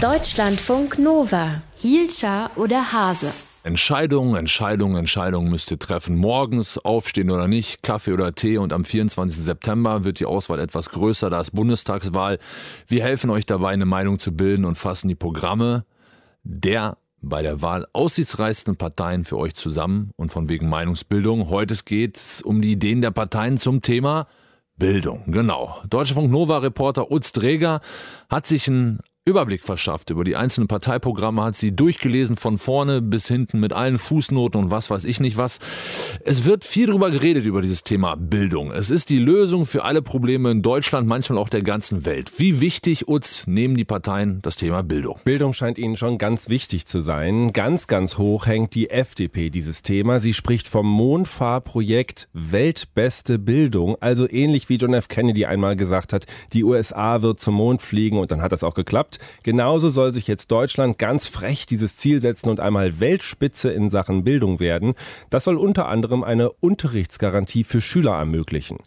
Deutschlandfunk Nova. Hielscher oder Hase? Entscheidungen, Entscheidungen, Entscheidungen müsst ihr treffen. Morgens aufstehen oder nicht, Kaffee oder Tee. Und am 24. September wird die Auswahl etwas größer. Da ist Bundestagswahl. Wir helfen euch dabei, eine Meinung zu bilden und fassen die Programme der bei der Wahl aussichtsreichsten Parteien für euch zusammen und von wegen Meinungsbildung. Heute geht es um die Ideen der Parteien zum Thema Bildung. Genau. Deutsche Funk Nova Reporter Utz Dreger hat sich ein Überblick verschafft über die einzelnen Parteiprogramme, hat sie durchgelesen von vorne bis hinten mit allen Fußnoten und was weiß ich nicht was. Es wird viel darüber geredet über dieses Thema Bildung. Es ist die Lösung für alle Probleme in Deutschland, manchmal auch der ganzen Welt. Wie wichtig, Utz, nehmen die Parteien das Thema Bildung? Bildung scheint ihnen schon ganz wichtig zu sein. Ganz, ganz hoch hängt die FDP dieses Thema. Sie spricht vom Mondfahrprojekt Weltbeste Bildung. Also ähnlich wie John F. Kennedy einmal gesagt hat, die USA wird zum Mond fliegen und dann hat das auch geklappt. Genauso soll sich jetzt Deutschland ganz frech dieses Ziel setzen und einmal Weltspitze in Sachen Bildung werden. Das soll unter anderem eine Unterrichtsgarantie für Schüler ermöglichen.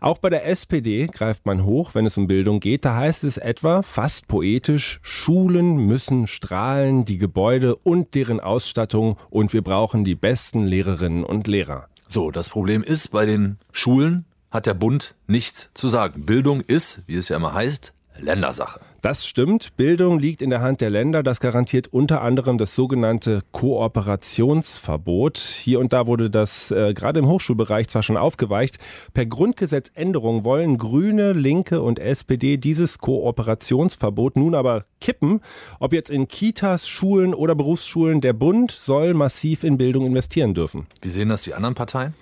Auch bei der SPD greift man hoch, wenn es um Bildung geht. Da heißt es etwa, fast poetisch, Schulen müssen strahlen, die Gebäude und deren Ausstattung und wir brauchen die besten Lehrerinnen und Lehrer. So, das Problem ist, bei den Schulen hat der Bund nichts zu sagen. Bildung ist, wie es ja immer heißt, Ländersache. Das stimmt. Bildung liegt in der Hand der Länder. Das garantiert unter anderem das sogenannte Kooperationsverbot. Hier und da wurde das äh, gerade im Hochschulbereich zwar schon aufgeweicht. Per Grundgesetzänderung wollen Grüne, Linke und SPD dieses Kooperationsverbot nun aber kippen. Ob jetzt in Kitas, Schulen oder Berufsschulen, der Bund soll massiv in Bildung investieren dürfen. Wie sehen das die anderen Parteien?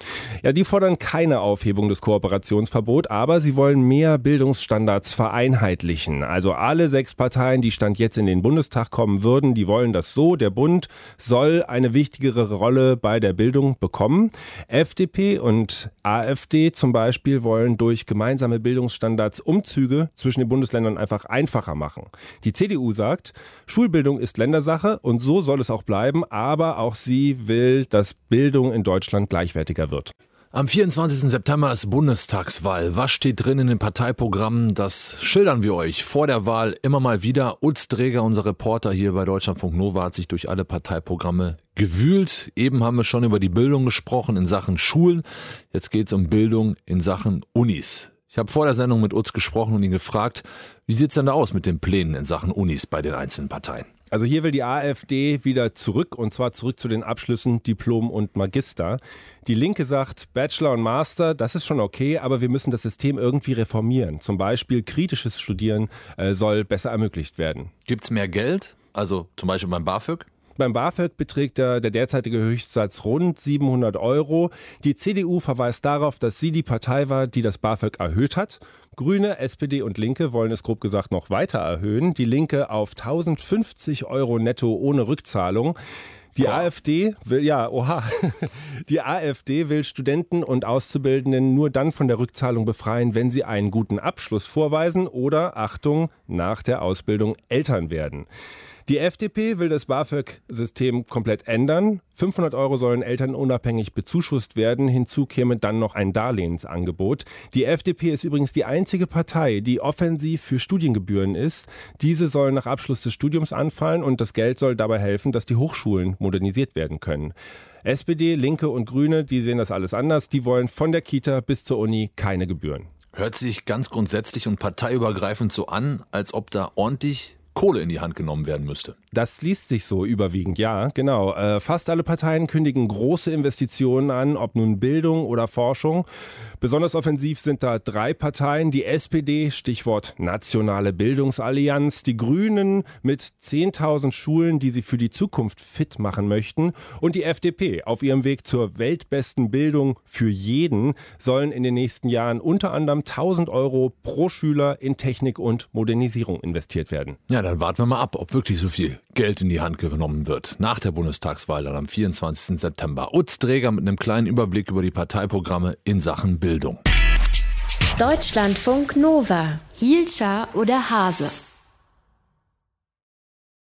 Ja, die fordern keine Aufhebung des Kooperationsverbots, aber sie wollen mehr Bildungsstandards vereinheitlichen. Also alle sechs Parteien, die Stand jetzt in den Bundestag kommen würden, die wollen das so. Der Bund soll eine wichtigere Rolle bei der Bildung bekommen. FDP und AfD zum Beispiel wollen durch gemeinsame Bildungsstandards Umzüge zwischen den Bundesländern einfach einfacher machen. Die CDU sagt, Schulbildung ist Ländersache und so soll es auch bleiben, aber auch sie will, dass Bildung in Deutschland gleichwertiger wird. Am 24. September ist Bundestagswahl. Was steht drin in den Parteiprogrammen? Das schildern wir euch vor der Wahl immer mal wieder. Utz Träger, unser Reporter hier bei Deutschlandfunk Nova, hat sich durch alle Parteiprogramme gewühlt. Eben haben wir schon über die Bildung gesprochen in Sachen Schulen. Jetzt geht es um Bildung in Sachen Unis. Ich habe vor der Sendung mit Utz gesprochen und ihn gefragt, wie sieht's denn da aus mit den Plänen in Sachen Unis bei den einzelnen Parteien? Also hier will die AfD wieder zurück und zwar zurück zu den Abschlüssen Diplom und Magister. Die Linke sagt, Bachelor und Master, das ist schon okay, aber wir müssen das System irgendwie reformieren. Zum Beispiel kritisches Studieren äh, soll besser ermöglicht werden. Gibt's mehr Geld? Also zum Beispiel beim BAföG? Beim BAföG beträgt der, der derzeitige Höchstsatz rund 700 Euro. Die CDU verweist darauf, dass sie die Partei war, die das BAföG erhöht hat. Grüne, SPD und Linke wollen es grob gesagt noch weiter erhöhen. Die Linke auf 1050 Euro netto ohne Rückzahlung. Die Boah. AfD will, ja, oha, die AfD will Studenten und Auszubildenden nur dann von der Rückzahlung befreien, wenn sie einen guten Abschluss vorweisen oder, Achtung, nach der Ausbildung Eltern werden. Die FDP will das BAföG-System komplett ändern. 500 Euro sollen Eltern unabhängig bezuschusst werden. Hinzu käme dann noch ein Darlehensangebot. Die FDP ist übrigens die einzige Partei, die offensiv für Studiengebühren ist. Diese sollen nach Abschluss des Studiums anfallen und das Geld soll dabei helfen, dass die Hochschulen modernisiert werden können. SPD, Linke und Grüne, die sehen das alles anders. Die wollen von der Kita bis zur Uni keine Gebühren. Hört sich ganz grundsätzlich und parteiübergreifend so an, als ob da ordentlich Kohle in die Hand genommen werden müsste. Das liest sich so überwiegend, ja, genau. Äh, fast alle Parteien kündigen große Investitionen an, ob nun Bildung oder Forschung. Besonders offensiv sind da drei Parteien. Die SPD, Stichwort Nationale Bildungsallianz, die Grünen mit 10.000 Schulen, die sie für die Zukunft fit machen möchten. Und die FDP auf ihrem Weg zur weltbesten Bildung für jeden sollen in den nächsten Jahren unter anderem 1.000 Euro pro Schüler in Technik und Modernisierung investiert werden. Dann warten wir mal ab, ob wirklich so viel Geld in die Hand genommen wird. Nach der Bundestagswahl dann am 24. September. Utz Träger mit einem kleinen Überblick über die Parteiprogramme in Sachen Bildung. Deutschlandfunk Nova. Hielscher oder Hase?